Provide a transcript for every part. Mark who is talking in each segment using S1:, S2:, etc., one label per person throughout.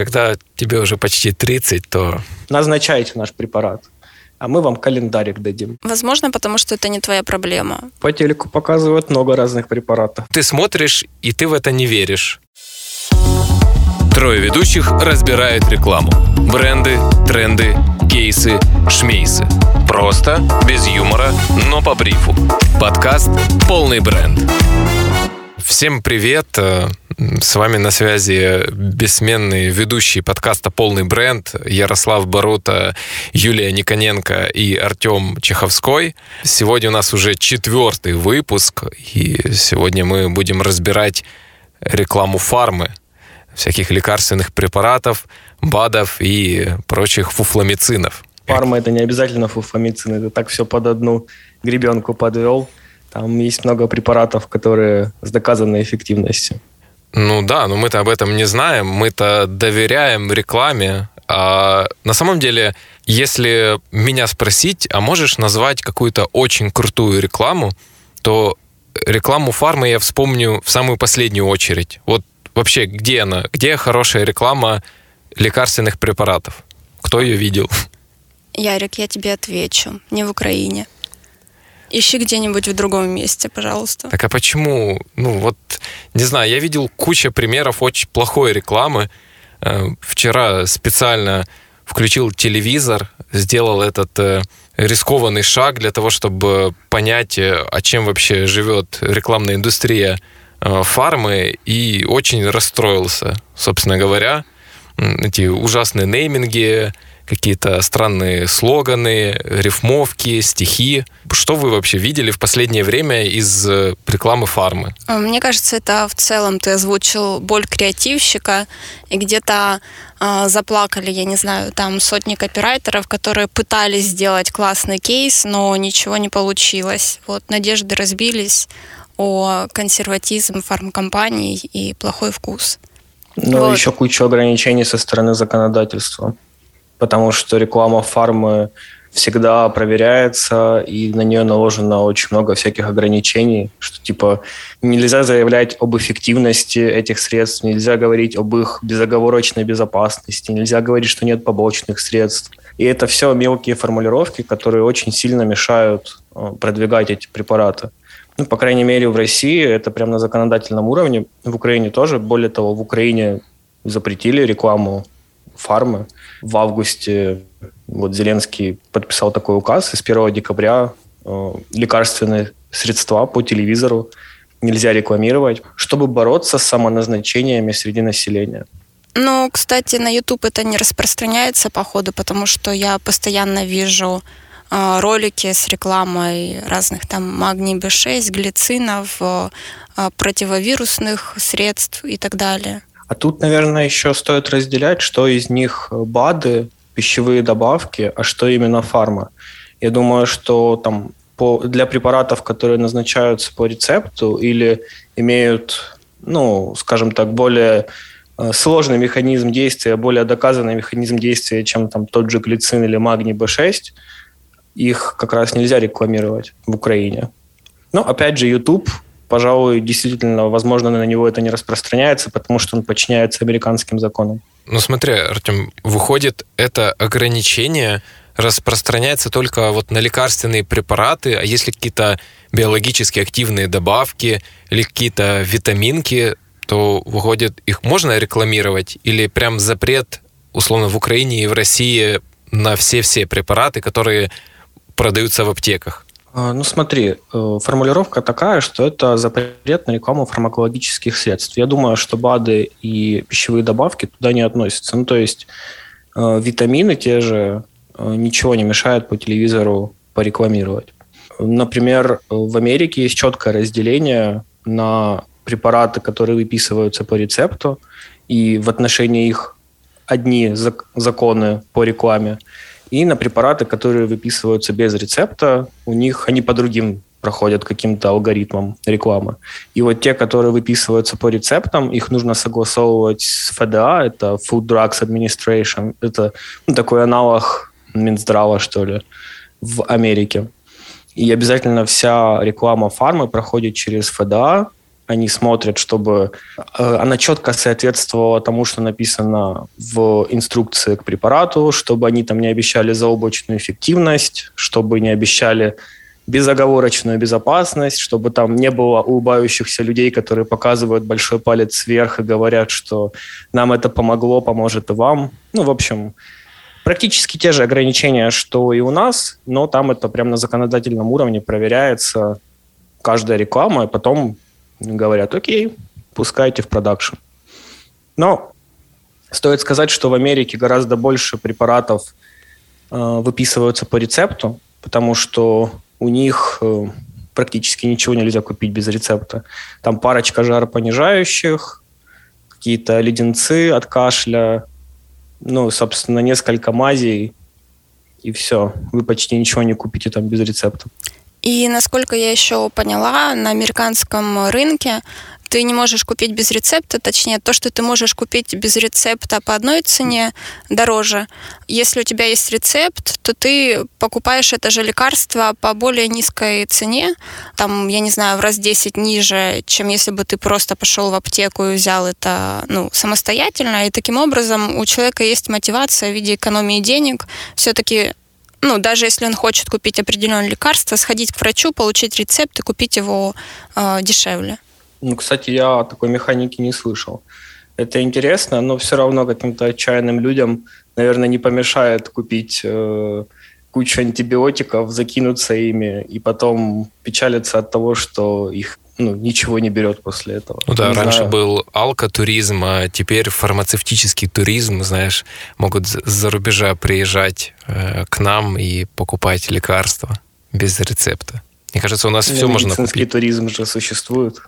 S1: когда тебе уже почти 30, то...
S2: Назначайте наш препарат а мы вам календарик дадим.
S3: Возможно, потому что это не твоя проблема.
S2: По телеку показывают много разных препаратов.
S1: Ты смотришь, и ты в это не веришь. Трое ведущих разбирают рекламу. Бренды, тренды, кейсы, шмейсы. Просто, без юмора, но по брифу. Подкаст «Полный бренд». Всем привет! Э, с вами на связи бессменный ведущий подкаста «Полный бренд» Ярослав Борута, Юлия Никоненко и Артем Чеховской. Сегодня у нас уже четвертый выпуск, и сегодня мы будем разбирать рекламу фармы, всяких лекарственных препаратов, БАДов и прочих фуфламицинов.
S2: Фарма – это не обязательно фуфламицин, это так все под одну гребенку подвел – там есть много препаратов, которые с доказанной эффективностью.
S1: Ну да, но мы-то об этом не знаем, мы-то доверяем рекламе. А на самом деле, если меня спросить, а можешь назвать какую-то очень крутую рекламу, то рекламу фармы я вспомню в самую последнюю очередь. Вот вообще, где она? Где хорошая реклама лекарственных препаратов? Кто ее видел?
S3: Ярик, я тебе отвечу. Не в Украине. Ищи где-нибудь в другом месте, пожалуйста.
S1: Так а почему? Ну вот, не знаю, я видел кучу примеров очень плохой рекламы. Э, вчера специально включил телевизор, сделал этот э, рискованный шаг для того, чтобы понять, э, о чем вообще живет рекламная индустрия фармы, и очень расстроился, собственно говоря. Эти ужасные нейминги, какие-то странные слоганы, рифмовки, стихи. Что вы вообще видели в последнее время из э, рекламы фармы?
S3: А, мне кажется, это в целом ты озвучил боль креативщика, и где-то э, заплакали, я не знаю, там сотни копирайтеров, которые пытались сделать классный кейс, но ничего не получилось. Вот надежды разбились о консерватизм фармкомпаний и плохой вкус.
S2: Ну, вот. еще куча ограничений со стороны законодательства потому что реклама фармы всегда проверяется, и на нее наложено очень много всяких ограничений, что типа нельзя заявлять об эффективности этих средств, нельзя говорить об их безоговорочной безопасности, нельзя говорить, что нет побочных средств. И это все мелкие формулировки, которые очень сильно мешают э, продвигать эти препараты. Ну, по крайней мере, в России это прямо на законодательном уровне, в Украине тоже. Более того, в Украине запретили рекламу фармы. В августе вот Зеленский подписал такой указ, и с 1 декабря э, лекарственные средства по телевизору нельзя рекламировать, чтобы бороться с самоназначениями среди населения.
S3: Ну, кстати, на YouTube это не распространяется, походу, потому что я постоянно вижу э, ролики с рекламой разных там магний B6, глицинов, э, противовирусных средств и так далее.
S2: А тут, наверное, еще стоит разделять, что из них БАДы, пищевые добавки, а что именно фарма. Я думаю, что там по, для препаратов, которые назначаются по рецепту или имеют, ну, скажем так, более э, сложный механизм действия, более доказанный механизм действия, чем там тот же глицин или магний B6, их как раз нельзя рекламировать в Украине. Но опять же, YouTube пожалуй, действительно, возможно, на него это не распространяется, потому что он подчиняется американским законам.
S1: Ну смотри, Артем, выходит, это ограничение распространяется только вот на лекарственные препараты, а если какие-то биологически активные добавки или какие-то витаминки, то выходит, их можно рекламировать или прям запрет, условно, в Украине и в России на все-все препараты, которые продаются в аптеках?
S2: А, ну смотри, э, формулировка такая, что это запрет на рекламу фармакологических средств. Я думаю, что БАДы и пищевые добавки туда не относятся. Ну то есть э, витамины те же э, ничего не мешает по телевизору порекламировать. Например, в Америке есть четкое разделение на препараты, которые выписываются по рецепту, и в отношении их одни законы по рекламе, и на препараты, которые выписываются без рецепта, у них они по другим проходят каким-то алгоритмом рекламы. И вот те, которые выписываются по рецептам, их нужно согласовывать с ФДА, это Food Drugs Administration, это ну, такой аналог Минздрава, что ли, в Америке. И обязательно вся реклама фармы проходит через ФДА, они смотрят, чтобы э, она четко соответствовала тому, что написано в инструкции к препарату, чтобы они там не обещали заоблачную эффективность, чтобы не обещали безоговорочную безопасность, чтобы там не было улыбающихся людей, которые показывают большой палец вверх и говорят, что нам это помогло, поможет и вам. Ну, в общем, практически те же ограничения, что и у нас, но там это прямо на законодательном уровне проверяется каждая реклама, и потом говорят, окей, пускайте в продакшн. Но стоит сказать, что в Америке гораздо больше препаратов э, выписываются по рецепту, потому что у них э, практически ничего нельзя купить без рецепта. Там парочка жаропонижающих, какие-то леденцы от кашля, ну, собственно, несколько мазей, и все. Вы почти ничего не купите там без рецепта.
S3: И насколько я еще поняла, на американском рынке ты не можешь купить без рецепта, точнее, то, что ты можешь купить без рецепта по одной цене, дороже. Если у тебя есть рецепт, то ты покупаешь это же лекарство по более низкой цене, там, я не знаю, в раз 10 ниже, чем если бы ты просто пошел в аптеку и взял это ну, самостоятельно. И таким образом у человека есть мотивация в виде экономии денег все-таки ну, даже если он хочет купить определенное лекарство, сходить к врачу, получить рецепт и купить его э, дешевле.
S2: Ну, кстати, я такой механике не слышал. Это интересно, но все равно каким-то отчаянным людям, наверное, не помешает купить э, кучу антибиотиков, закинуться ими и потом печалиться от того, что их ну, ничего не берет после этого.
S1: Ну да,
S2: не
S1: раньше
S2: знаю.
S1: был алкотуризм, а теперь фармацевтический туризм, знаешь, могут за рубежа приезжать э, к нам и покупать лекарства без рецепта. Мне кажется, у нас
S2: Ну,
S1: все можно купить.
S2: туризм же существует.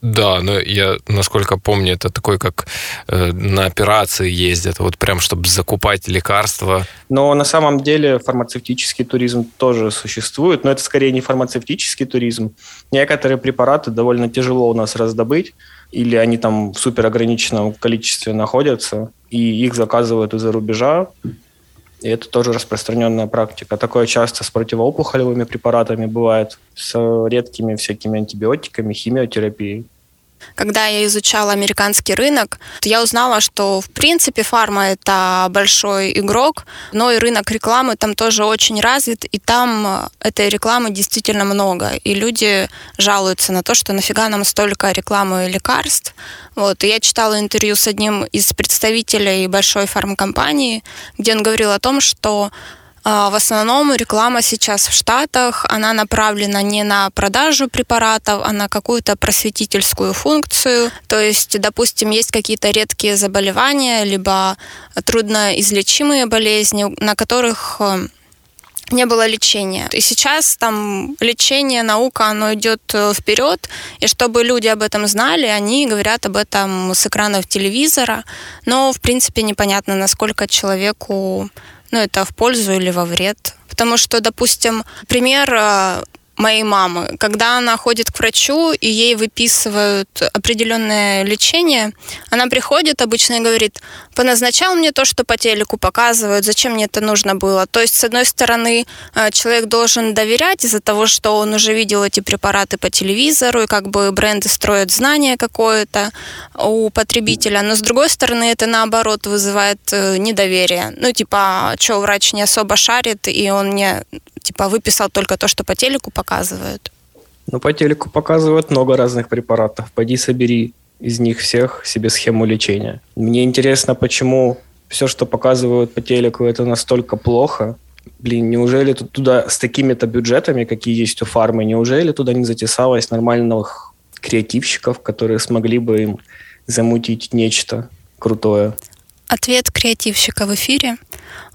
S1: Да, но я, насколько помню, это такой, как э, на операции ездят, вот прям, чтобы закупать лекарства.
S2: Но на самом деле фармацевтический туризм тоже существует, но это скорее не фармацевтический туризм. Некоторые препараты довольно тяжело у нас раздобыть, или они там в супер ограниченном количестве находятся, и их заказывают из-за рубежа. И это тоже распространенная практика. Такое часто с противоопухолевыми препаратами бывает, с редкими всякими антибиотиками, химиотерапией.
S3: Когда я изучала американский рынок, я узнала, что в принципе фарма это большой игрок, но и рынок рекламы там тоже очень развит, и там э, этой рекламы действительно много. И люди жалуются на то, что нафига нам столько рекламы лекарств. Вот. И я читала интервью с одним из представителей большой фармкомпании, где он говорил о том, что в основном реклама сейчас в Штатах, она направлена не на продажу препаратов, а на какую-то просветительскую функцию. То есть, допустим, есть какие-то редкие заболевания, либо трудноизлечимые болезни, на которых э, не было лечения. И сейчас там лечение, наука, оно идет э, вперед, и чтобы люди об этом знали, они говорят об этом с экранов телевизора, но, в принципе, непонятно, насколько человеку ну, это в пользу или во вред. Потому что, допустим, пример э, моей мамы, когда она ходит к врачу и ей выписывают определенное лечение, она приходит обычно и говорит, поназначал мне то, что по телеку показывают, зачем мне это нужно было. То есть, с одной стороны, э, человек должен доверять из-за того, что он уже видел эти препараты по телевизору, и как бы бренды строят знание какое-то у потребителя, но с другой стороны, это наоборот вызывает э, недоверие. Ну, типа, что врач не особо шарит, и он мне типа выписал только то, что по телеку показывают.
S2: Ну, по телеку показывают много разных препаратов. Пойди собери из них всех себе схему лечения. Мне интересно, почему все, что показывают по телеку, это настолько плохо. Блин, неужели тут туда с такими-то бюджетами, какие есть у фармы, неужели туда не затесалось нормальных креативщиков, которые смогли бы им замутить нечто крутое?
S3: Ответ креативщика в эфире.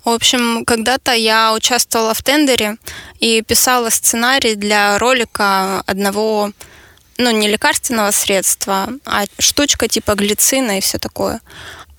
S3: В общем, когда-то я участвовала в тендере и писала сценарий для ролика одного, ну, не лекарственного средства, а штучка типа глицина и все такое.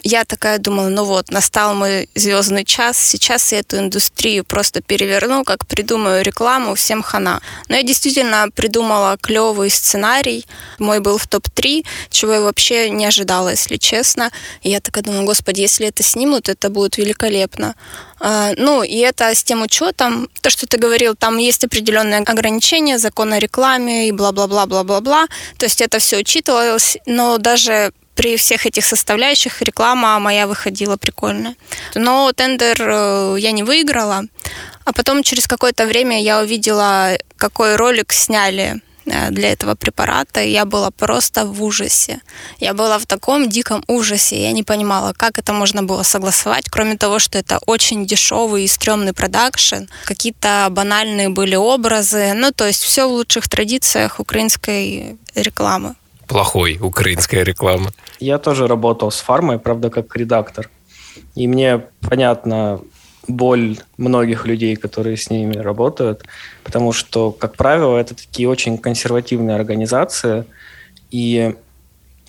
S3: Я такая думала, ну вот, настал мой звездный час, сейчас я эту индустрию просто переверну, как придумаю рекламу, всем хана. Но я действительно придумала клевый сценарий, мой был в топ-3, чего я вообще не ожидала, если честно. И я такая думаю, господи, если это снимут, это будет великолепно. А, ну, и это с тем учетом, то, что ты говорил, там есть определенные ограничения, закон о рекламе и бла-бла-бла-бла-бла-бла. То есть это все учитывалось, но даже при всех этих составляющих реклама моя выходила прикольная. Но тендер э, я не выиграла. А потом через какое-то время я увидела, какой ролик сняли э, для этого препарата, я была просто в ужасе. Я была в таком диком ужасе. Я не понимала, как это можно было согласовать, кроме того, что это очень дешевый и стрёмный продакшн. Какие-то банальные были образы. Ну, то есть все в лучших традициях украинской рекламы
S1: плохой украинская реклама.
S2: Я тоже работал с фармой, правда, как редактор. И мне понятна боль многих людей, которые с ними работают, потому что, как правило, это такие очень консервативные организации, и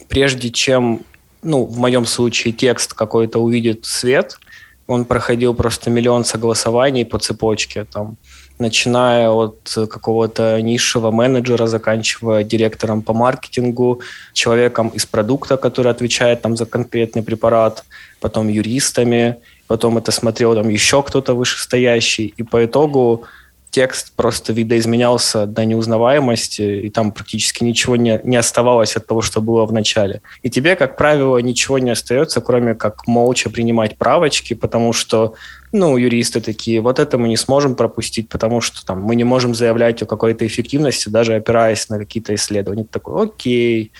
S2: прежде чем, ну, в моем случае, текст какой-то увидит свет, он проходил просто миллион согласований по цепочке, там, начиная от какого-то низшего менеджера, заканчивая директором по маркетингу, человеком из продукта, который отвечает там за конкретный препарат, потом юристами, потом это смотрел там еще кто-то вышестоящий, и по итогу текст просто видоизменялся до неузнаваемости, и там практически ничего не, не оставалось от того, что было в начале. И тебе, как правило, ничего не остается, кроме как молча принимать правочки, потому что, ну, юристы такие, вот это мы не сможем пропустить, потому что там мы не можем заявлять о какой-то эффективности, даже опираясь на какие-то исследования. Ты такой, окей.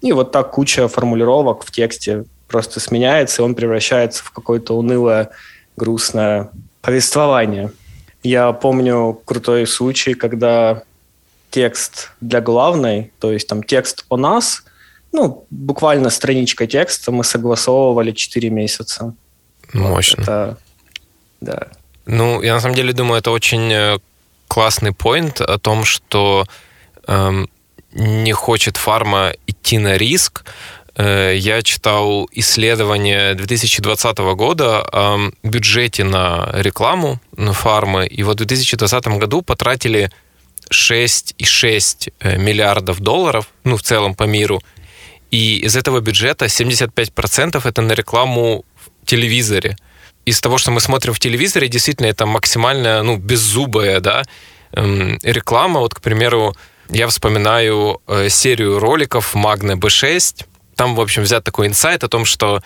S2: И вот так куча формулировок в тексте просто сменяется, и он превращается в какое-то унылое, грустное повествование. Я помню крутой случай, когда текст для главной, то есть там текст о нас, ну, буквально страничка текста мы согласовывали 4 месяца.
S1: Мощно. Вот это,
S2: да.
S1: Ну, я на самом деле думаю, это очень э, классный поинт о том, что эм, не хочет фарма идти на риск, я читал исследование 2020 года о бюджете на рекламу на фармы, и вот в 2020 году потратили 6,6 э, миллиардов долларов, ну, в целом по миру, и из этого бюджета 75% это на рекламу в телевизоре. Из того, что мы смотрим в телевизоре, действительно, это максимально, ну, беззубая, да, эм, реклама. Вот, к примеру, я вспоминаю э, серию роликов Magna B6, там, в общем, взят такой инсайт о том, что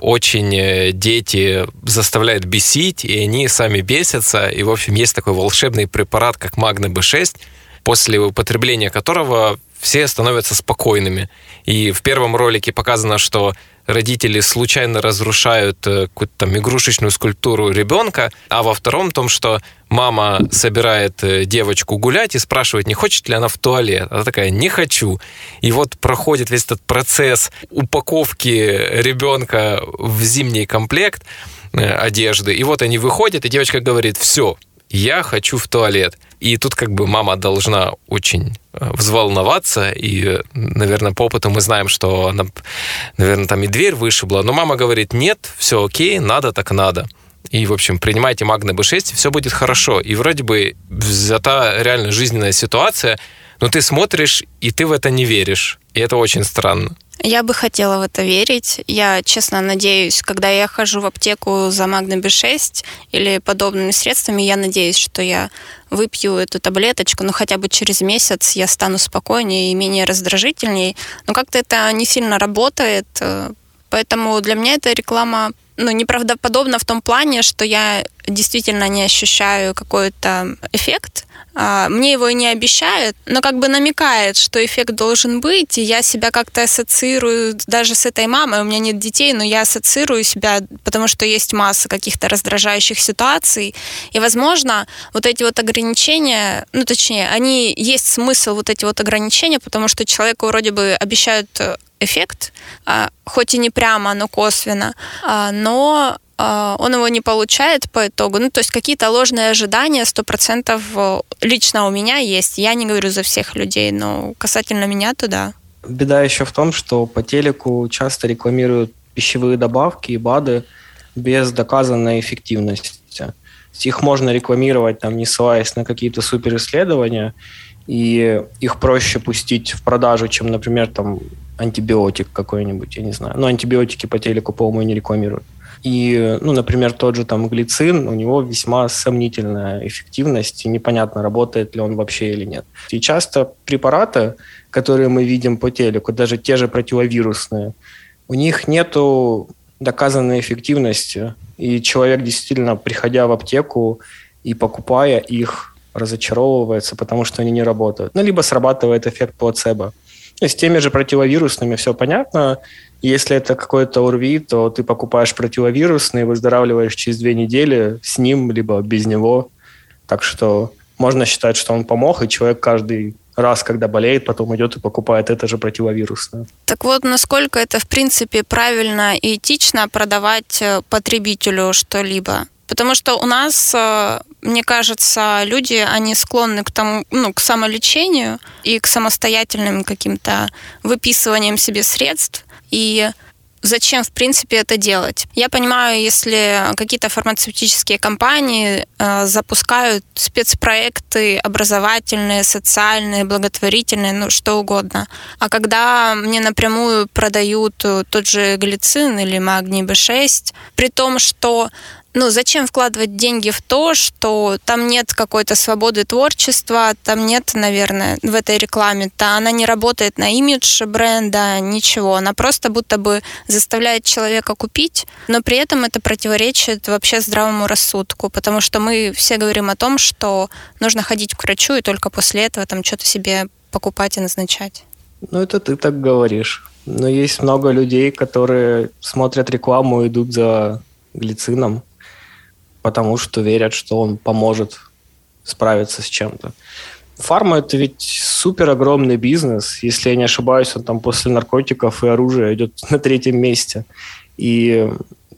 S1: очень э, дети заставляют бесить, и они сами бесятся. И, в общем, есть такой волшебный препарат, как Магна Б6, после употребления которого все становятся спокойными. И в первом ролике показано, что родители случайно разрушают э, какую-то там игрушечную скульптуру ребенка, а во втором том, что мама собирает э, девочку гулять и спрашивает, не хочет ли она в туалет. Она такая, не хочу. И вот проходит весь этот процесс упаковки ребенка в зимний комплект э, одежды. И вот они выходят, и девочка говорит, все, я хочу в туалет. И тут как бы мама должна очень э, взволноваться, и, наверное, по опыту мы знаем, что она, наверное, там и дверь вышибла, но мама говорит, нет, все окей, надо так надо. И, в общем, принимайте Магна B6, все будет хорошо. И вроде бы взята реально жизненная ситуация, но ты смотришь, и ты в это не веришь. И это очень странно.
S3: Я бы хотела в это верить. Я, честно, надеюсь, когда я хожу в аптеку за Магна B6 или подобными средствами, я надеюсь, что я выпью эту таблеточку, но хотя бы через месяц я стану спокойнее и менее раздражительней. Но как-то это не сильно работает, поэтому для меня эта реклама ну, неправдоподобна в том плане, что я действительно не ощущаю какой-то эффект, а, мне его и не обещают, но как бы намекает, что эффект должен быть, и я себя как-то ассоциирую даже с этой мамой. У меня нет детей, но я ассоциирую себя, потому что есть масса каких-то раздражающих ситуаций. И, возможно, вот эти вот ограничения, ну, точнее, они есть смысл вот эти вот ограничения, потому что человеку вроде бы обещают эффект, а, хоть и не прямо, но косвенно, а, но а, он его не получает по итогу. Ну, то есть какие-то ложные ожидания сто процентов э, лично у меня есть. Я не говорю за всех людей, но касательно меня, то да.
S2: Беда еще в том, что по телеку часто рекламируют пищевые добавки и БАДы без доказанной эффективности. Их можно рекламировать, там, не ссылаясь на какие-то суперисследования, и их проще пустить в продажу, чем, например, там, антибиотик какой-нибудь, я не знаю. Но антибиотики по телеку, по-моему, не рекламируют. И, ну, например, тот же там глицин, у него весьма сомнительная эффективность, и непонятно, работает ли он вообще или нет. И часто препараты, которые мы видим по телеку, даже те же противовирусные, у них нету доказанной эффективности, и человек действительно, приходя в аптеку и покупая их, разочаровывается, потому что они не работают. Ну, либо срабатывает эффект плацебо. С теми же противовирусными все понятно. Если это какой-то ОРВИ, то ты покупаешь противовирусный, выздоравливаешь через две недели с ним, либо без него. Так что можно считать, что он помог, и человек каждый раз, когда болеет, потом идет и покупает это же противовирусное.
S3: Так вот, насколько это, в принципе, правильно и этично продавать э, потребителю что-либо? Потому что у нас, э, мне кажется, люди, они склонны к тому, ну, к самолечению и к самостоятельным каким-то выписываниям себе средств. И зачем, в принципе, это делать. Я понимаю, если какие-то фармацевтические компании э, запускают спецпроекты образовательные, социальные, благотворительные, ну, что угодно. А когда мне напрямую продают тот же глицин или магний B6, при том, что ну, зачем вкладывать деньги в то, что там нет какой-то свободы творчества, там нет, наверное, в этой рекламе, то она не работает на имидж бренда, ничего. Она просто будто бы заставляет человека купить, но при этом это противоречит вообще здравому рассудку, потому что мы все говорим о том, что нужно ходить к врачу и только после этого там что-то себе покупать и назначать.
S2: Ну, это ты так говоришь. Но есть много людей, которые смотрят рекламу и идут за глицином потому что верят, что он поможет справиться с чем-то. Фарма – это ведь супер огромный бизнес. Если я не ошибаюсь, он там после наркотиков и оружия идет на третьем месте. И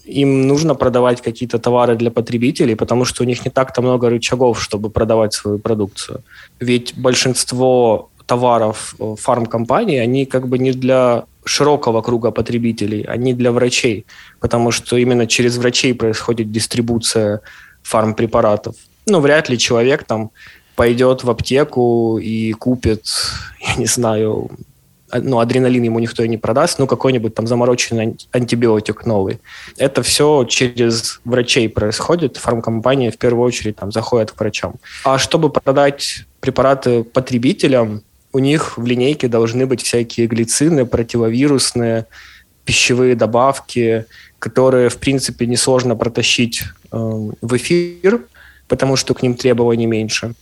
S2: им нужно продавать какие-то товары для потребителей, потому что у них не так-то много рычагов, чтобы продавать свою продукцию. Ведь большинство товаров фармкомпаний, они как бы не для широкого круга потребителей, а не для врачей, потому что именно через врачей происходит дистрибуция фармпрепаратов. Ну, вряд ли человек там пойдет в аптеку и купит, я не знаю, ну, адреналин ему никто и не продаст, ну, какой-нибудь там замороченный антибиотик новый. Это все через врачей происходит. Фармкомпании в первую очередь там заходят к врачам. А чтобы продать препараты потребителям, у них в линейке должны быть всякие глицины, противовирусные, пищевые добавки, которые, в принципе, несложно протащить э, в эфир, потому что к ним требований меньше.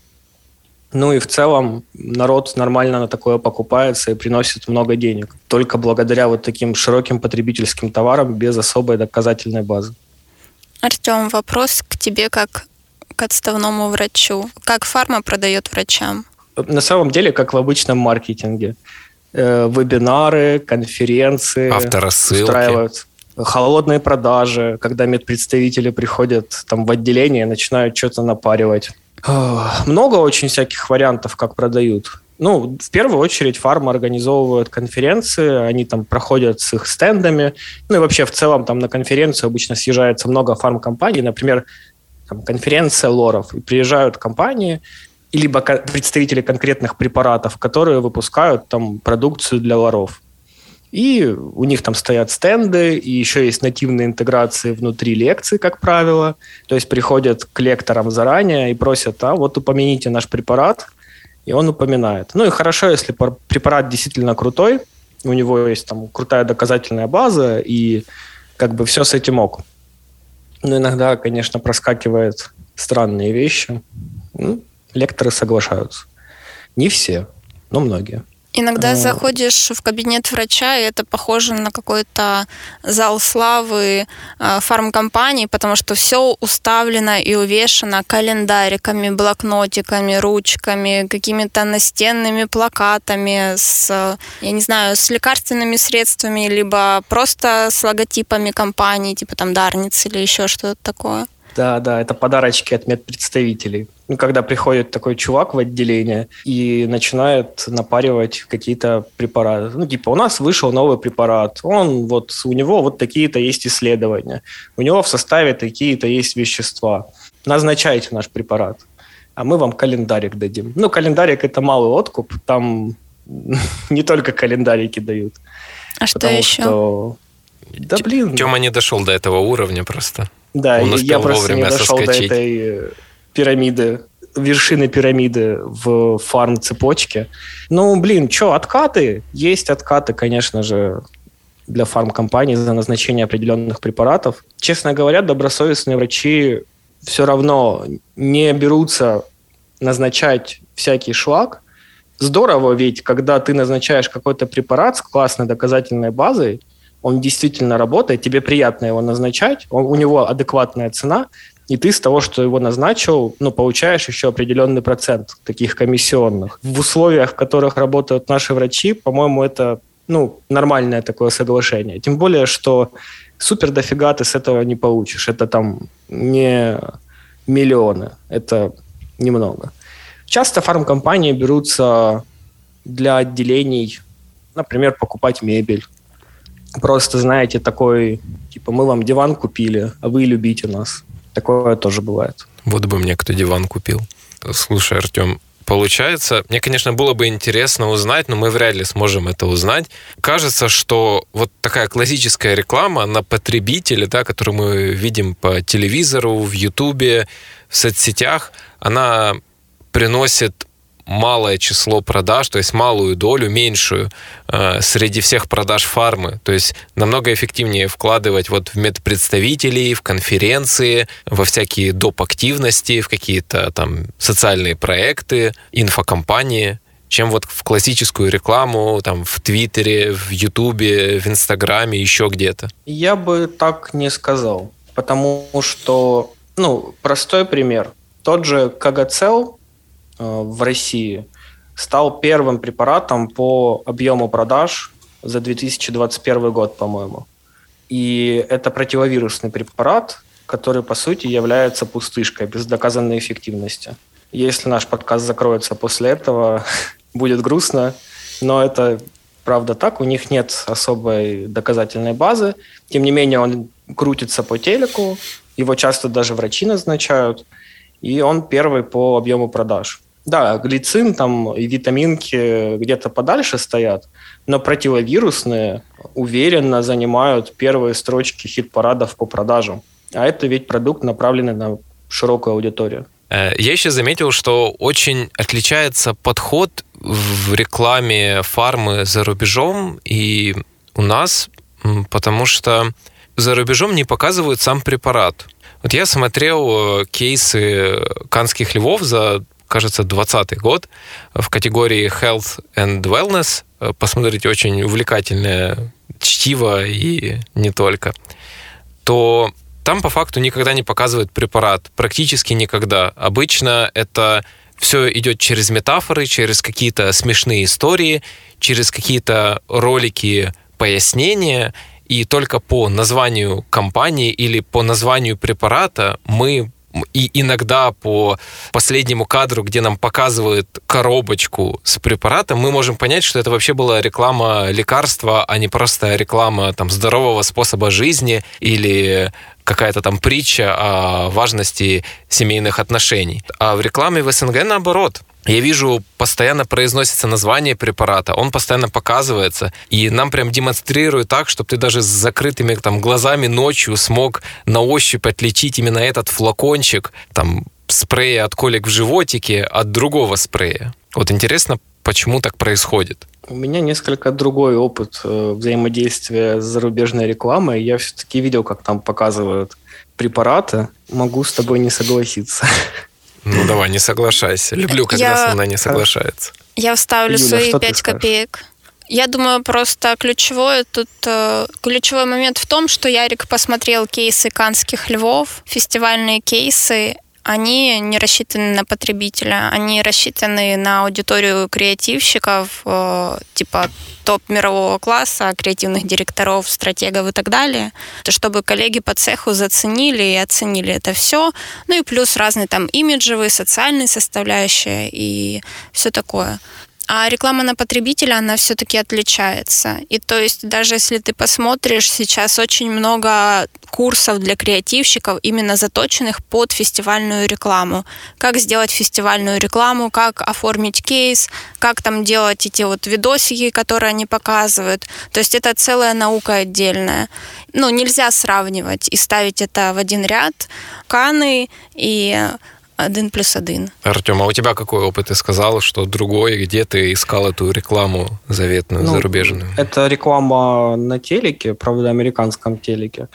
S2: Ну и в целом народ нормально на такое покупается и приносит много денег. Только благодаря вот таким широким потребительским товарам без особой доказательной базы.
S3: Артем, вопрос к тебе как к отставному врачу. Как фарма продает врачам?
S2: На самом деле, как в обычном маркетинге. Э, вебинары, конференции.
S1: Авторассылки.
S2: Устраивают холодные продажи, когда медпредставители приходят там в отделение и начинают что-то напаривать. Много очень всяких вариантов, как продают. Ну, в первую очередь фарма организовывают конференции, они там проходят с их стендами. Ну и вообще в целом там на конференцию обычно съезжается много фармкомпаний, например, там, конференция лоров, и приезжают компании, либо представители конкретных препаратов, которые выпускают там продукцию для воров. И у них там стоят стенды, и еще есть нативные интеграции внутри лекций, как правило. То есть приходят к лекторам заранее и просят, а вот упомяните наш препарат, и он упоминает. Ну и хорошо, если препарат действительно крутой, у него есть там крутая доказательная база, и как бы все с этим ок. Но иногда, конечно, проскакивают странные вещи. Ну, лекторы соглашаются. Не все, но многие.
S3: Иногда но... заходишь в кабинет врача, и это похоже на какой-то зал славы э, фармкомпании, потому что все уставлено и увешано календариками, блокнотиками, ручками, какими-то настенными плакатами с, я не знаю, с лекарственными средствами, либо просто с логотипами компании, типа там Дарниц или еще что-то такое.
S2: Да, да, это подарочки от медпредставителей. Когда приходит такой чувак в отделение и начинает напаривать какие-то препараты. Ну, типа, у нас вышел новый препарат, он вот, у него вот такие-то есть исследования, у него в составе такие-то есть вещества. Назначайте наш препарат, а мы вам календарик дадим. Ну, календарик – это малый откуп, там не только календарики дают.
S3: А что еще? Что...
S1: Да блин. Тёма не дошел до этого уровня просто.
S2: Да, Он я просто не дошел соскочить. до этой пирамиды, вершины пирамиды в фарм-цепочке. Ну, блин, что, откаты? Есть откаты, конечно же, для фармкомпаний за назначение определенных препаратов. Честно говоря, добросовестные врачи все равно не берутся назначать всякий шлак. Здорово ведь, когда ты назначаешь какой-то препарат с классной доказательной базой, он действительно работает, тебе приятно его назначать, он, у него адекватная цена, и ты с того, что его назначил, ну, получаешь еще определенный процент таких комиссионных. В условиях, в которых работают наши врачи, по-моему, это ну, нормальное такое соглашение. Тем более, что супер дофига ты с этого не получишь. Это там не миллионы, это немного. Часто фармкомпании берутся для отделений, например, покупать мебель. Просто, знаете, такой, типа, мы вам диван купили, а вы любите нас. Такое тоже бывает.
S1: Вот бы мне кто диван купил. Слушай, Артем, получается, мне, конечно, было бы интересно узнать, но мы вряд ли сможем это узнать. Кажется, что вот такая классическая реклама на потребителя, да, которую мы видим по телевизору, в Ютубе, в соцсетях, она приносит малое число продаж, то есть малую долю, меньшую э, среди всех продаж фармы. То есть намного эффективнее вкладывать вот в медпредставителей, в конференции, во всякие доп. активности, в какие-то там социальные проекты, инфокомпании, чем вот в классическую рекламу, там, в Твиттере, в Ютубе, в Инстаграме, еще где-то?
S2: Я бы так не сказал, потому что, ну, простой пример. Тот же Кагацел, в России стал первым препаратом по объему продаж за 2021 год, по-моему. И это противовирусный препарат, который, по сути, является пустышкой без доказанной эффективности. Если наш подкаст закроется после этого, будет грустно, но это правда так. У них нет особой доказательной базы. Тем не менее, он крутится по телеку, его часто даже врачи назначают, и он первый по объему продаж. Да, глицин там и витаминки где-то подальше стоят, но противовирусные уверенно занимают первые строчки хит-парадов по продажам. А это ведь продукт, направленный на широкую аудиторию.
S1: Э, я еще заметил, что очень отличается подход в рекламе фармы за рубежом и у нас, потому что за рубежом не показывают сам препарат. Вот я смотрел э, кейсы канских львов за кажется, 2020 год в категории Health and Wellness. Посмотрите, очень увлекательное чтиво и не только. То там по факту никогда не показывают препарат, практически никогда. Обычно это все идет через метафоры, через какие-то смешные истории, через какие-то ролики пояснения, и только по названию компании или по названию препарата мы и иногда по последнему кадру, где нам показывают коробочку с препаратом, мы можем понять, что это вообще была реклама лекарства, а не просто реклама там здорового способа жизни или какая-то там притча о важности семейных отношений. А в рекламе в СНГ наоборот я вижу, постоянно произносится название препарата, он постоянно показывается, и нам прям демонстрируют так, чтобы ты даже с закрытыми там глазами ночью смог на ощупь отличить именно этот флакончик, там, спрея от колик в животике от другого спрея. Вот интересно, почему так происходит?
S2: У меня несколько другой опыт э, взаимодействия с зарубежной рекламой. Я все-таки видел, как там показывают препараты. Могу с тобой не согласиться.
S1: Ну давай, не соглашайся. Люблю, когда я... со мной не соглашается.
S3: Я вставлю Юля, свои пять копеек. Я думаю, просто ключевой тут э, ключевой момент в том, что Ярик посмотрел кейсы канских львов, фестивальные кейсы, они не рассчитаны на потребителя, они рассчитаны на аудиторию креативщиков, э, типа топ мирового класса, креативных директоров, стратегов и так далее, то чтобы коллеги по цеху заценили и оценили это все, ну и плюс разные там имиджевые, социальные составляющие и все такое. А реклама на потребителя, она все-таки отличается. И то есть даже если ты посмотришь, сейчас очень много курсов для креативщиков, именно заточенных под фестивальную рекламу. Как сделать фестивальную рекламу, как оформить кейс, как там делать эти вот видосики, которые они показывают. То есть это целая наука отдельная. Ну, нельзя сравнивать и ставить это в один ряд. Каны и один плюс один.
S1: Артем, а у тебя какой опыт? Ты сказал, что другой, где ты искал эту рекламу заветную, ну, зарубежную?
S2: Это реклама на телеке, правда, американском телеке.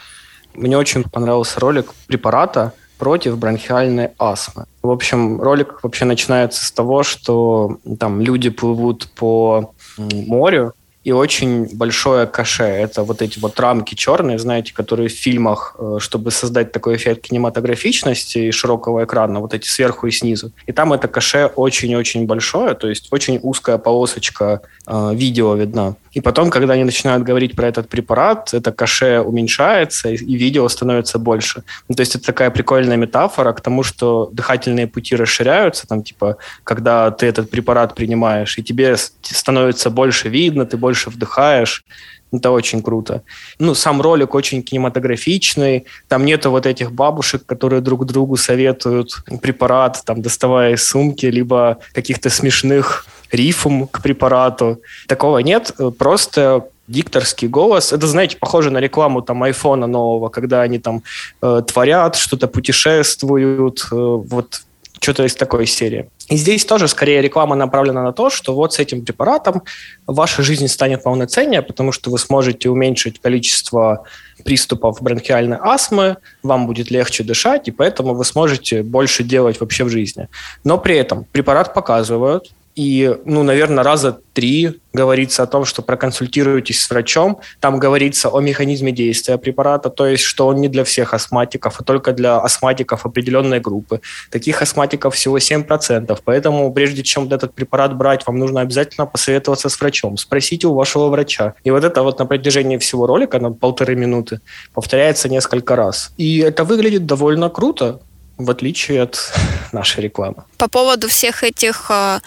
S2: Мне очень понравился ролик препарата против бронхиальной астмы. В общем, ролик вообще начинается с того, что там люди плывут по морю, и очень большое каше. Это вот эти вот рамки черные, знаете, которые в фильмах, э, чтобы создать такой эффект кинематографичности и широкого экрана, вот эти сверху и снизу. И там это каше очень-очень большое, то есть очень узкая полосочка э, видео видна. И потом, когда они начинают говорить про этот препарат, это каше уменьшается, и видео становится больше. Ну, то есть это такая прикольная метафора к тому, что дыхательные пути расширяются, там, типа, когда ты этот препарат принимаешь, и тебе становится больше видно, ты больше вдыхаешь. Это очень круто. Ну, сам ролик очень кинематографичный. Там нету вот этих бабушек, которые друг другу советуют препарат, там, доставая из сумки, либо каких-то смешных рифм к препарату. Такого нет. Просто дикторский голос. Это, знаете, похоже на рекламу там айфона нового, когда они там э, творят, что-то путешествуют. Э, вот что-то из такой серии. И здесь тоже скорее реклама направлена на то, что вот с этим препаратом ваша жизнь станет полноценнее, потому что вы сможете уменьшить количество приступов бронхиальной астмы, вам будет легче дышать, и поэтому вы сможете больше делать вообще в жизни. Но при этом препарат показывают, и, ну, наверное, раза три говорится о том, что проконсультируйтесь с врачом. Там говорится о механизме действия препарата, то есть, что он не для всех астматиков, а только для астматиков определенной группы. Таких астматиков всего 7%, поэтому прежде чем этот препарат брать, вам нужно обязательно посоветоваться с врачом, спросите у вашего врача. И вот это вот на протяжении всего ролика, на полторы минуты, повторяется несколько раз. И это выглядит довольно круто, в отличие от нашей рекламы.
S3: По поводу всех этих э,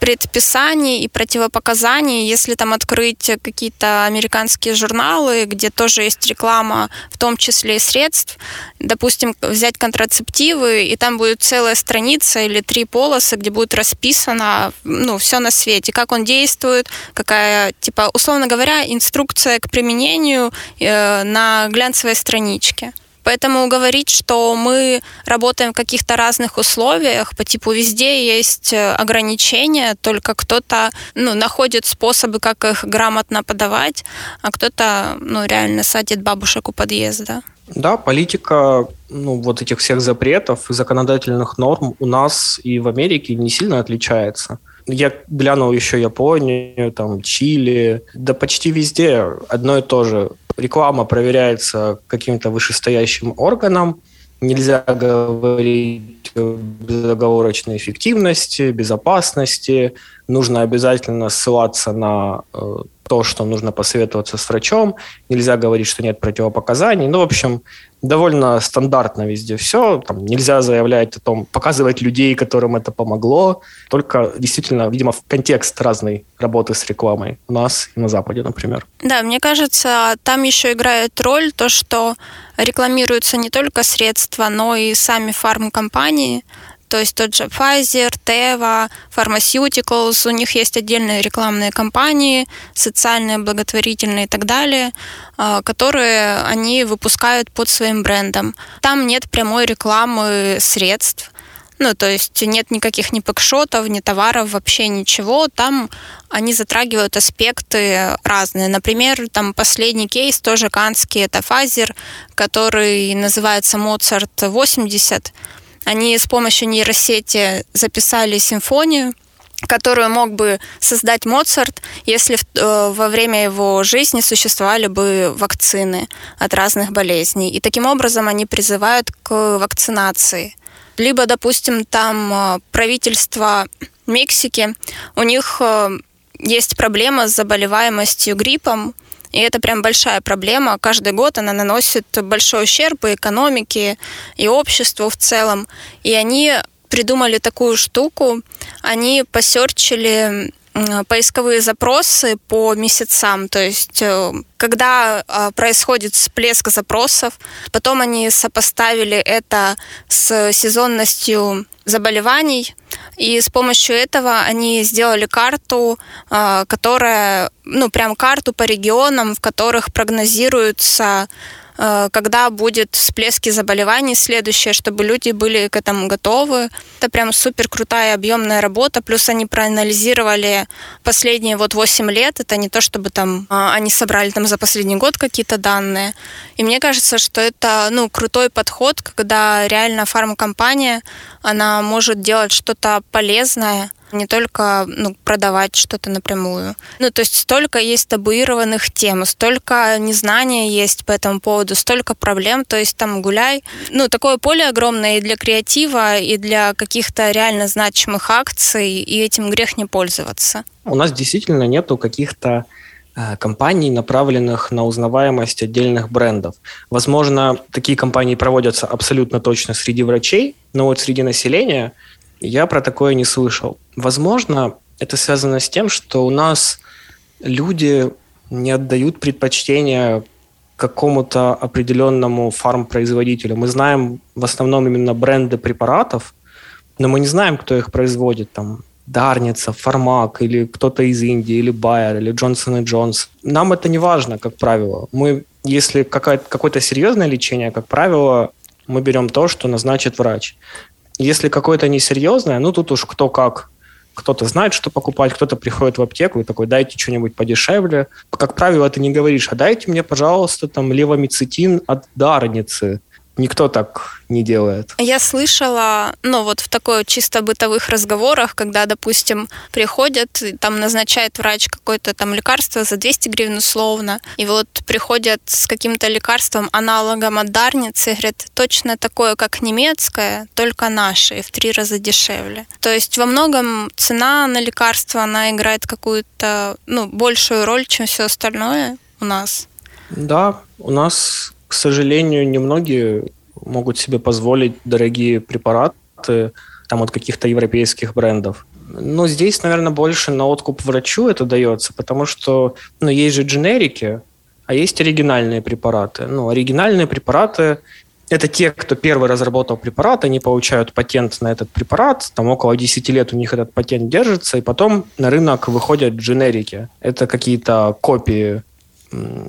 S3: предписаний и противопоказаний, если там открыть какие-то американские журналы, где тоже есть реклама, в том числе и средств, допустим, взять контрацептивы, и там будет целая страница или три полосы, где будет расписано ну, все на свете, как он действует, какая, типа, условно говоря, инструкция к применению э, на глянцевой страничке. Поэтому говорить, что мы работаем в каких-то разных условиях, по типу везде есть э, ограничения, только кто-то ну, находит способы, как их грамотно подавать, а кто-то ну, реально садит бабушек у подъезда.
S2: Да, политика ну, вот этих всех запретов и законодательных норм у нас и в Америке не сильно отличается. Я глянул еще Японию, там, Чили, да почти везде одно и то же реклама проверяется каким-то вышестоящим органом, нельзя говорить о безоговорочной эффективности, безопасности, нужно обязательно ссылаться на э, то, что нужно посоветоваться с врачом, нельзя говорить, что нет противопоказаний. Ну, в общем, довольно стандартно везде все. Там нельзя заявлять о том, показывать людей, которым это помогло. Только действительно, видимо, в контекст разной работы с рекламой у нас и на Западе, например.
S3: Да, мне кажется, там еще играет роль то, что рекламируются не только средства, но и сами фармкомпании. То есть тот же Pfizer, Teva, Pharmaceuticals, у них есть отдельные рекламные кампании, социальные, благотворительные и так далее, а, которые они выпускают под своим брендом. Там нет прямой рекламы средств, ну, то есть нет никаких ни пэкшотов, ни товаров, вообще ничего. Там они затрагивают аспекты разные. Например, там последний кейс, тоже канский, это Pfizer, который называется Mozart 80. Они с помощью нейросети записали симфонию, которую мог бы создать Моцарт, если э, во время его жизни существовали бы вакцины от разных болезней. И таким образом они призывают к вакцинации. Либо, допустим, там э, правительство Мексики, у них э, есть проблема с заболеваемостью гриппом, и это прям большая проблема. Каждый год она наносит большой ущерб и экономике, и обществу в целом. И они придумали такую штуку. Они посерчили поисковые запросы по месяцам, то есть э, когда а, происходит всплеск запросов, потом они сопоставили это с сезонностью заболеваний, и с помощью этого они сделали карту, а, которая, ну, прям карту по регионам, в которых прогнозируются Э, когда будет всплески заболеваний следующее, чтобы люди были к этому готовы. Это прям супер крутая объемная работа. Плюс они проанализировали последние вот 8 лет. Это не то, чтобы там а, они собрали там за последний год какие-то данные. И мне кажется, что это ну, крутой подход, когда реально фармкомпания, она может делать что-то полезное, не только ну, продавать что-то напрямую. Ну, то есть столько есть табуированных тем, столько незнания есть по этому поводу, столько проблем, то есть там гуляй. Ну, такое поле огромное и для креатива, и для каких-то реально значимых акций, и этим грех не пользоваться.
S2: У нас действительно нету каких-то э, компаний, направленных на узнаваемость отдельных брендов. Возможно, такие компании проводятся абсолютно точно среди врачей, но вот среди населения – я про такое не слышал. Возможно, это связано с тем, что у нас люди не отдают предпочтение какому-то определенному фармпроизводителю. Мы знаем в основном именно бренды препаратов, но мы не знаем, кто их производит. Там Дарница, Фармак или кто-то из Индии, или Байер, или Джонсон и Джонс. Нам это не важно, как правило. Мы, если какое-то серьезное лечение, как правило, мы берем то, что назначит врач. Если какое-то несерьезное, ну тут уж кто как. Кто-то знает, что покупать, кто-то приходит в аптеку и такой, дайте что-нибудь подешевле. Как правило, ты не говоришь, а дайте мне, пожалуйста, там левомицетин от дарницы никто так не делает.
S3: Я слышала, ну вот в такой чисто бытовых разговорах, когда, допустим, приходят, там назначает врач какое-то там лекарство за 200 гривен условно, и вот приходят с каким-то лекарством, аналогом от Дарницы, и говорят, точно такое, как немецкое, только наше, и в три раза дешевле. То есть во многом цена на лекарство, она играет какую-то, ну, большую роль, чем все остальное у нас.
S2: Да, у нас к сожалению, немногие могут себе позволить дорогие препараты там от каких-то европейских брендов. Но здесь, наверное, больше на откуп врачу это дается, потому что ну, есть же дженерики, а есть оригинальные препараты. Ну, оригинальные препараты – это те, кто первый разработал препарат, они получают патент на этот препарат, там около 10 лет у них этот патент держится, и потом на рынок выходят дженерики. Это какие-то копии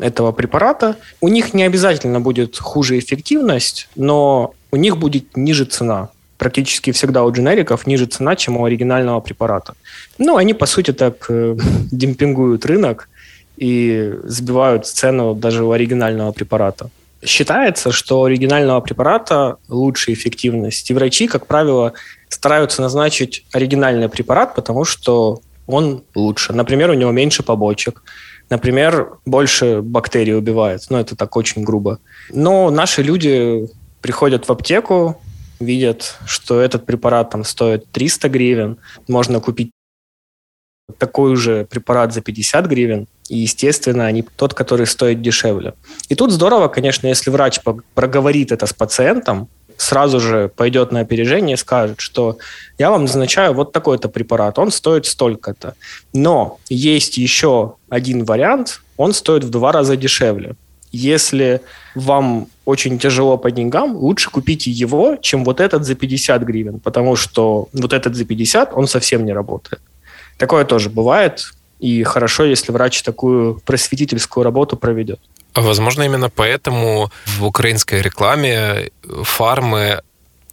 S2: этого препарата. У них не обязательно будет хуже эффективность, но у них будет ниже цена. Практически всегда у дженериков ниже цена, чем у оригинального препарата. Ну, они, по сути, так э, демпингуют рынок и сбивают цену даже у оригинального препарата. Считается, что у оригинального препарата лучшая эффективность. И врачи, как правило, стараются назначить оригинальный препарат, потому что он лучше. Например, у него меньше побочек Например, больше бактерий убивает. Ну, это так очень грубо. Но наши люди приходят в аптеку, видят, что этот препарат там стоит 300 гривен, можно купить такой же препарат за 50 гривен, и, естественно, они тот, который стоит дешевле. И тут здорово, конечно, если врач проговорит это с пациентом, сразу же пойдет на опережение и скажет, что я вам назначаю вот такой-то препарат, он стоит столько-то. Но есть еще один вариант, он стоит в два раза дешевле. Если вам очень тяжело по деньгам, лучше купите его, чем вот этот за 50 гривен, потому что вот этот за 50, он совсем не работает. Такое тоже бывает, и хорошо, если врач такую просветительскую работу проведет.
S1: Возможно, именно поэтому в украинской рекламе фармы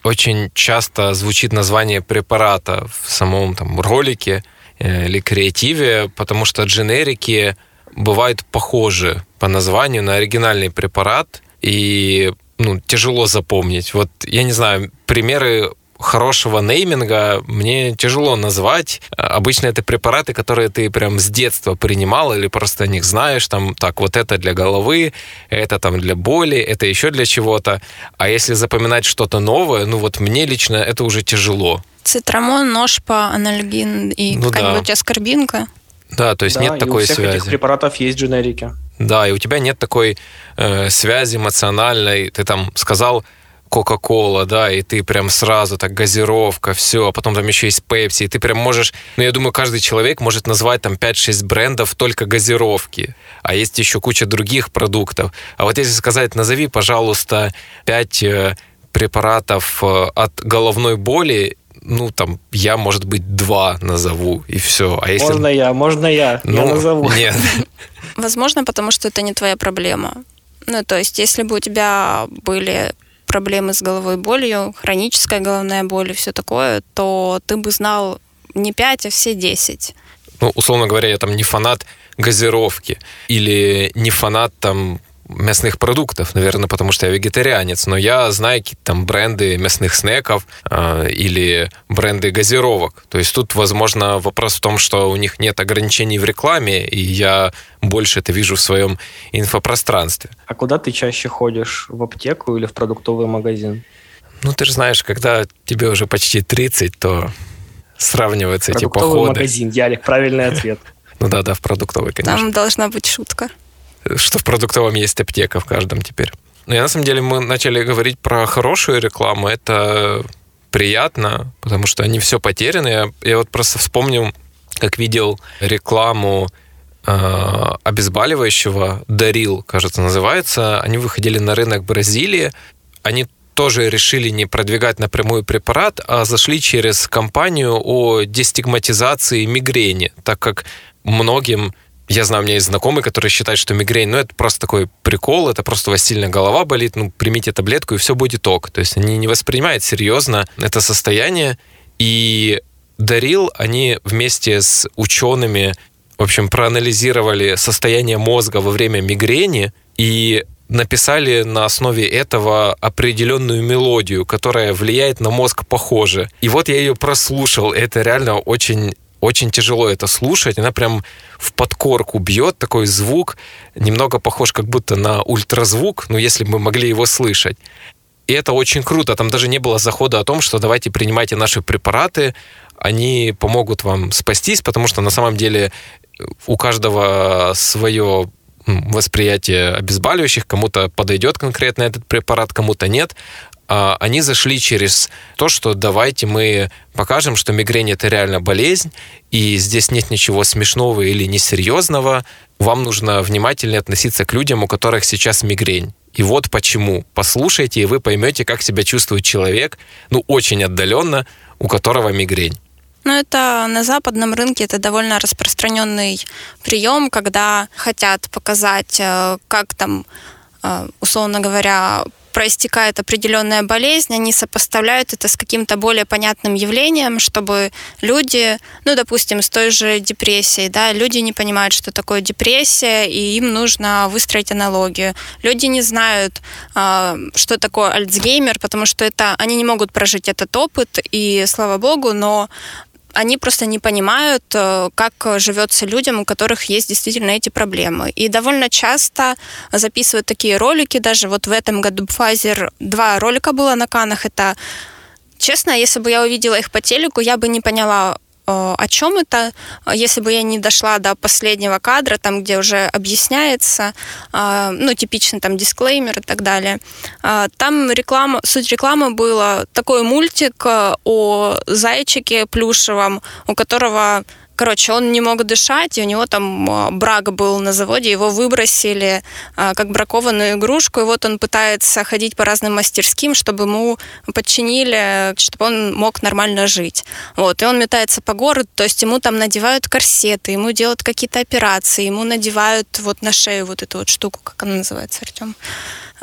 S1: очень часто звучит название препарата в самом там ролике э, или креативе, потому что дженерики бывают похожи по названию на оригинальный препарат, и ну, тяжело запомнить. Вот, я не знаю, примеры хорошего нейминга мне тяжело назвать. Обычно это препараты, которые ты прям с детства принимал или просто о них знаешь, там, так, вот это для головы, это там для боли, это еще для чего-то. А если запоминать что-то новое, ну вот мне лично это уже тяжело.
S3: Цитрамон, ножпа, анальгин и ну, какая-нибудь да. аскорбинка.
S1: Да, то есть да, нет такой
S2: у всех
S1: связи.
S2: Этих препаратов есть дженерики.
S1: Да, и у тебя нет такой э, связи эмоциональной. Ты там сказал Кока-Кола, да, и ты прям сразу так газировка, все, а потом там еще есть Пепси, и ты прям можешь, ну, я думаю, каждый человек может назвать там 5-6 брендов только газировки, а есть еще куча других продуктов. А вот если сказать, назови, пожалуйста, 5 э, препаратов э, от головной боли, ну, там, я, может быть, два назову, и все. А если...
S2: Можно я, можно я,
S1: ну,
S2: я назову.
S1: Нет.
S3: Возможно, потому что это не твоя проблема. Ну, то есть, если бы у тебя были проблемы с головой болью, хроническая головная боль и все такое, то ты бы знал не 5, а все 10.
S1: Ну, условно говоря, я там не фанат газировки или не фанат там мясных продуктов, наверное, потому что я вегетарианец, но я знаю какие-то там бренды мясных снеков э, или бренды газировок. То есть тут, возможно, вопрос в том, что у них нет ограничений в рекламе, и я больше это вижу в своем инфопространстве.
S2: А куда ты чаще ходишь? В аптеку или в продуктовый магазин?
S1: Ну, ты же знаешь, когда тебе уже почти 30, то сравниваются эти походы.
S2: Продуктовый магазин, Ялик, правильный ответ.
S1: Ну да, да, в продуктовый, конечно.
S3: Там должна быть шутка
S1: что в продуктовом есть аптека в каждом теперь. Но я на самом деле мы начали говорить про хорошую рекламу. Это приятно, потому что они все потеряны. Я, я вот просто вспомнил, как видел рекламу э, обезболивающего Дарил, кажется, называется. Они выходили на рынок Бразилии. Они тоже решили не продвигать напрямую препарат, а зашли через кампанию о дестигматизации мигрени, так как многим я знаю, у меня есть знакомый, который считает, что мигрень, ну, это просто такой прикол, это просто у вас сильно голова болит, ну, примите таблетку, и все будет ок. То есть они не воспринимают серьезно это состояние. И Дарил, они вместе с учеными, в общем, проанализировали состояние мозга во время мигрени и написали на основе этого определенную мелодию, которая влияет на мозг похоже. И вот я ее прослушал. Это реально очень очень тяжело это слушать. Она прям в подкорку бьет, такой звук, немного похож как будто на ультразвук, ну, если бы мы могли его слышать. И это очень круто. Там даже не было захода о том, что давайте принимайте наши препараты, они помогут вам спастись, потому что на самом деле у каждого свое восприятие обезболивающих, кому-то подойдет конкретно этот препарат, кому-то нет. А, они зашли через то, что давайте мы покажем, что мигрень это реально болезнь, и здесь нет ничего смешного или несерьезного. Вам нужно внимательно относиться к людям, у которых сейчас мигрень. И вот почему. Послушайте, и вы поймете, как себя чувствует человек, ну, очень отдаленно, у которого мигрень.
S3: Ну, это на западном рынке это довольно распространенный прием, когда хотят показать, э, как там, э, условно говоря, проистекает определенная болезнь, они сопоставляют это с каким-то более понятным явлением, чтобы люди, ну, допустим, с той же депрессией, да, люди не понимают, что такое депрессия, и им нужно выстроить аналогию. Люди не знают, а, что такое Альцгеймер, потому что это, они не могут прожить этот опыт, и слава богу, но они просто не понимают, э, как живется людям, у которых есть действительно эти проблемы. И довольно часто записывают такие ролики, даже вот в этом году Pfizer два ролика было на Канах, это Честно, если бы я увидела их по телеку, я бы не поняла, о чем это, если бы я не дошла до последнего кадра, там, где уже объясняется, э, ну, типичный там дисклеймер и так далее. Э, там реклама, суть рекламы была такой мультик о зайчике плюшевом, у которого Короче, он не мог дышать, и у него там а, брак был на заводе, его выбросили а, как бракованную игрушку, и вот он пытается ходить по разным мастерским, чтобы ему подчинили, чтобы он мог нормально жить. Вот, и он метается по городу, то есть ему там надевают корсеты, ему делают какие-то операции, ему надевают вот на шею вот эту вот штуку, как она называется, Артем?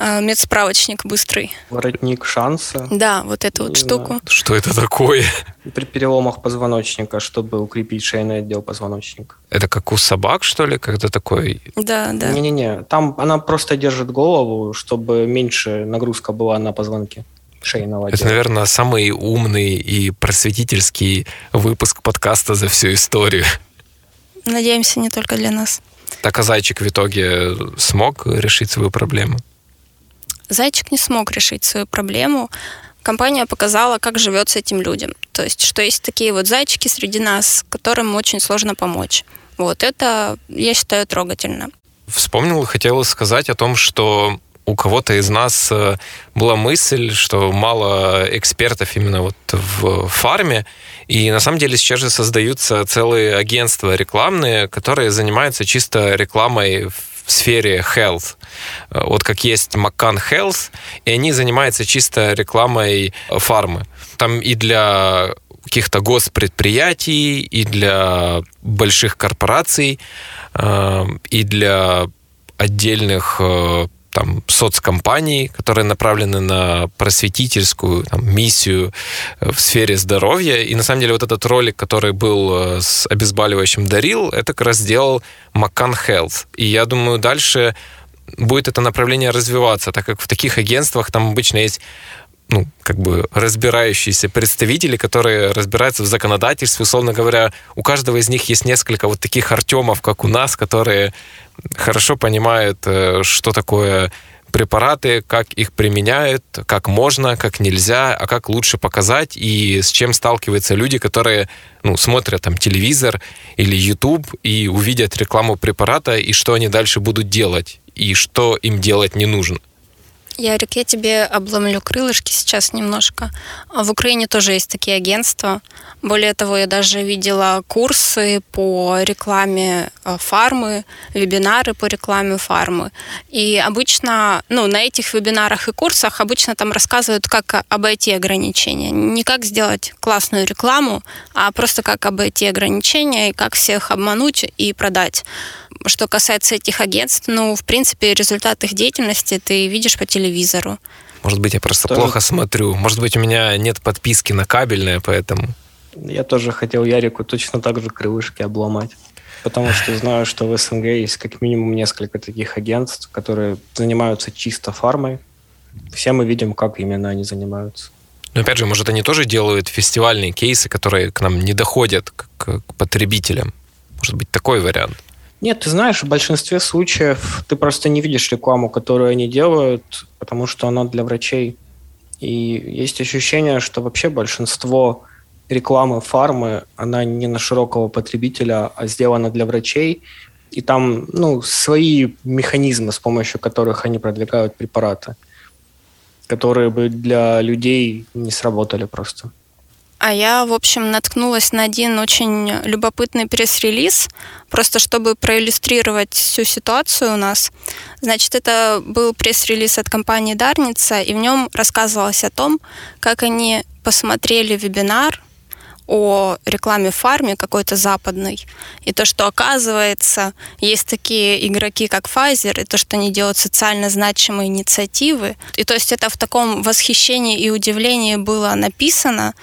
S3: А, медсправочник быстрый.
S2: Воротник шанса.
S3: Да, вот эту вот штуку.
S1: Что это такое?
S2: При переломах позвоночника, чтобы укрепить шейный отдел позвоночника.
S1: Это как у собак, что ли, когда такой?
S3: Да, да.
S2: Не-не-не, там она просто держит голову, чтобы меньше нагрузка была на позвонки. шейного
S1: Это, наверное, самый умный и просветительский выпуск подкаста за всю историю.
S3: Надеемся, не только для нас.
S1: Так а зайчик в итоге смог решить свою проблему?
S3: Зайчик не смог решить свою проблему. Компания показала, как живется этим людям. То есть, что есть такие вот зайчики среди нас, которым очень сложно помочь. Вот это, я считаю, трогательно.
S1: Вспомнил, хотел сказать о том, что у кого-то из нас э, была мысль, что мало экспертов именно вот в фарме, и на самом деле сейчас же создаются целые агентства рекламные, которые занимаются чисто рекламой в сфере health. Э, вот как есть Маккан Health, и они занимаются чисто рекламой фармы. Там и для каких-то госпредприятий, и для больших корпораций, э, и для отдельных там, соцкомпаний, которые направлены на просветительскую там, миссию э, в сфере здоровья. И на самом деле вот этот ролик, который был э, с обезболивающим Дарил, это как раз сделал Маккан Health. И я думаю, дальше будет это направление развиваться, так как в таких агентствах там обычно есть ну, как бы разбирающиеся представители, которые разбираются в законодательстве, условно говоря, у каждого из них есть несколько вот таких Артемов, как у нас, которые хорошо понимают, э, что такое препараты, как их применяют, как можно, как нельзя, а как лучше показать и с чем сталкиваются люди, которые ну, смотрят там телевизор или YouTube и увидят рекламу препарата и что они дальше будут делать и что им делать не нужно.
S3: Ярик, я тебе обломлю крылышки сейчас немножко. В Украине тоже есть такие агентства. Более того, я даже видела курсы по рекламе э, фармы, вебинары по рекламе фармы. И обычно, ну, на этих вебинарах и курсах обычно там рассказывают, как обойти ограничения. Не как сделать классную рекламу, а просто как обойти ограничения и как всех обмануть и продать. Что касается этих агентств, ну, в принципе, результат их деятельности ты видишь по телевизору.
S1: Может быть, я просто тоже... плохо смотрю. Может быть, у меня нет подписки на кабельное, поэтому...
S2: Я тоже хотел Ярику точно так же крылышки обломать. Потому что знаю, что в СНГ есть как минимум несколько таких агентств, которые занимаются чисто фармой. Все мы видим, как именно они занимаются.
S1: Но опять же, может, они тоже делают фестивальные кейсы, которые к нам не доходят, к, к потребителям. Может быть, такой вариант.
S2: Нет, ты знаешь, в большинстве случаев ты просто не видишь рекламу, которую они делают, потому что она для врачей. И есть ощущение, что вообще большинство рекламы фармы, она не на широкого потребителя, а сделана для врачей. И там ну, свои механизмы, с помощью которых они продвигают препараты, которые бы для людей не сработали просто.
S3: А я, в общем, наткнулась на один очень любопытный пресс-релиз, просто чтобы проиллюстрировать всю ситуацию у нас. Значит, это был пресс-релиз от компании Дарница, и в нем рассказывалось о том, как они посмотрели вебинар о рекламе фарме какой-то западной. И то, что оказывается, есть такие игроки, как Pfizer, и то, что они делают социально значимые инициативы. И то есть это в таком восхищении и удивлении было написано,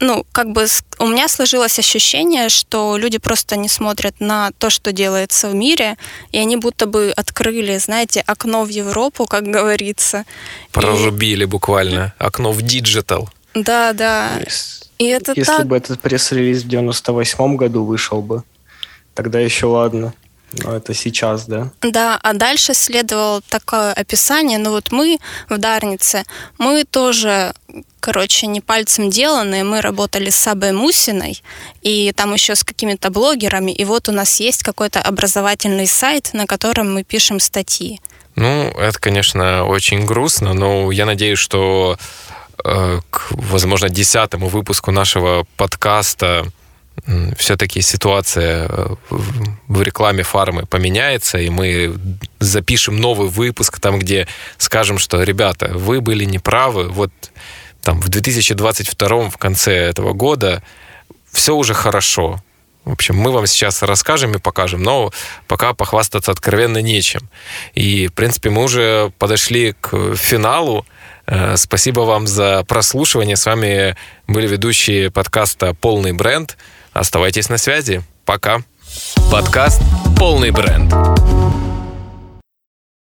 S3: ну, как бы у меня сложилось ощущение, что люди просто не смотрят на то, что делается в мире, и они будто бы открыли, знаете, окно в Европу, как говорится.
S1: Прорубили и... буквально окно в digital.
S3: Да, да.
S2: И это Если так... бы этот пресс-релиз в 98 году вышел бы, тогда еще ладно. Но это сейчас, да?
S3: Да, а дальше следовало такое описание. Ну вот мы в Дарнице, мы тоже короче, не пальцем деланные. Мы работали с Сабой Мусиной, и там еще с какими-то блогерами. И вот у нас есть какой-то образовательный сайт, на котором мы пишем статьи.
S1: Ну, это, конечно, очень грустно, но я надеюсь, что э, к, возможно, десятому выпуску нашего подкаста все-таки ситуация э, в рекламе фармы поменяется, и мы запишем новый выпуск, там, где скажем, что, ребята, вы были неправы, вот там в 2022 в конце этого года все уже хорошо. В общем, мы вам сейчас расскажем и покажем, но пока похвастаться откровенно нечем. И, в принципе, мы уже подошли к финалу. Э, спасибо вам за прослушивание. С вами были ведущие подкаста «Полный бренд». Оставайтесь на связи. Пока. Подкаст «Полный бренд».